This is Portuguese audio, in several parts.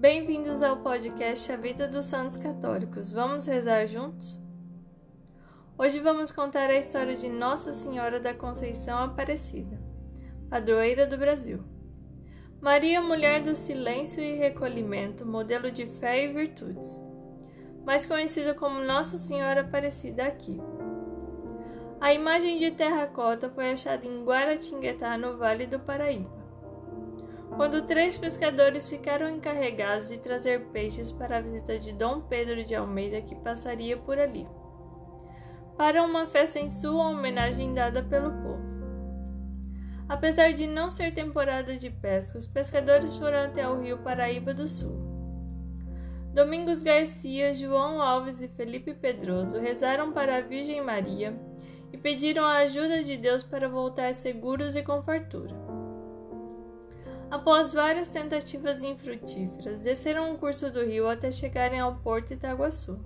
Bem-vindos ao podcast A Vida dos Santos Católicos. Vamos rezar juntos? Hoje vamos contar a história de Nossa Senhora da Conceição Aparecida, padroeira do Brasil. Maria, mulher do silêncio e recolhimento, modelo de fé e virtudes, mais conhecida como Nossa Senhora Aparecida aqui. A imagem de terracota foi achada em Guaratinguetá, no Vale do Paraíba quando três pescadores ficaram encarregados de trazer peixes para a visita de Dom Pedro de Almeida, que passaria por ali, para uma festa em sua homenagem dada pelo povo. Apesar de não ser temporada de pesca, os pescadores foram até o rio Paraíba do Sul. Domingos Garcia, João Alves e Felipe Pedroso rezaram para a Virgem Maria e pediram a ajuda de Deus para voltar seguros e com fartura. Após várias tentativas infrutíferas, desceram o curso do rio até chegarem ao porto Itaguaçu.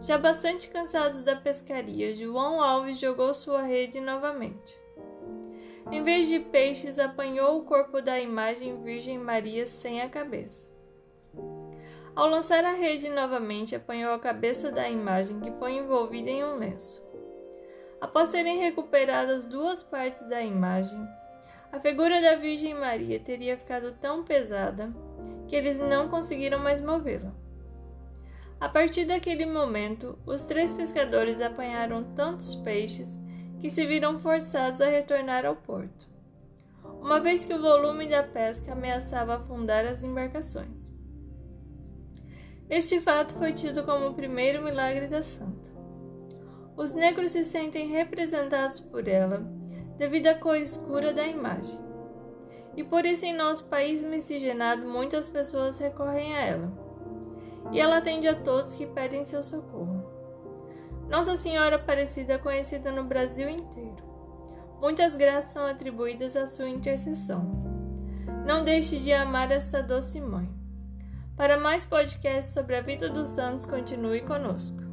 Já bastante cansados da pescaria, João Alves jogou sua rede novamente. Em vez de peixes, apanhou o corpo da imagem Virgem Maria sem a cabeça. Ao lançar a rede novamente, apanhou a cabeça da imagem que foi envolvida em um lenço. Após serem recuperadas duas partes da imagem, a figura da Virgem Maria teria ficado tão pesada que eles não conseguiram mais movê-la. A partir daquele momento, os três pescadores apanharam tantos peixes que se viram forçados a retornar ao porto, uma vez que o volume da pesca ameaçava afundar as embarcações. Este fato foi tido como o primeiro milagre da santa. Os negros se sentem representados por ela devido à cor escura da imagem. E por isso, em nosso país miscigenado, muitas pessoas recorrem a ela. E ela atende a todos que pedem seu socorro. Nossa Senhora Aparecida é conhecida no Brasil inteiro. Muitas graças são atribuídas à sua intercessão. Não deixe de amar essa doce mãe. Para mais podcasts sobre a vida dos santos, continue conosco.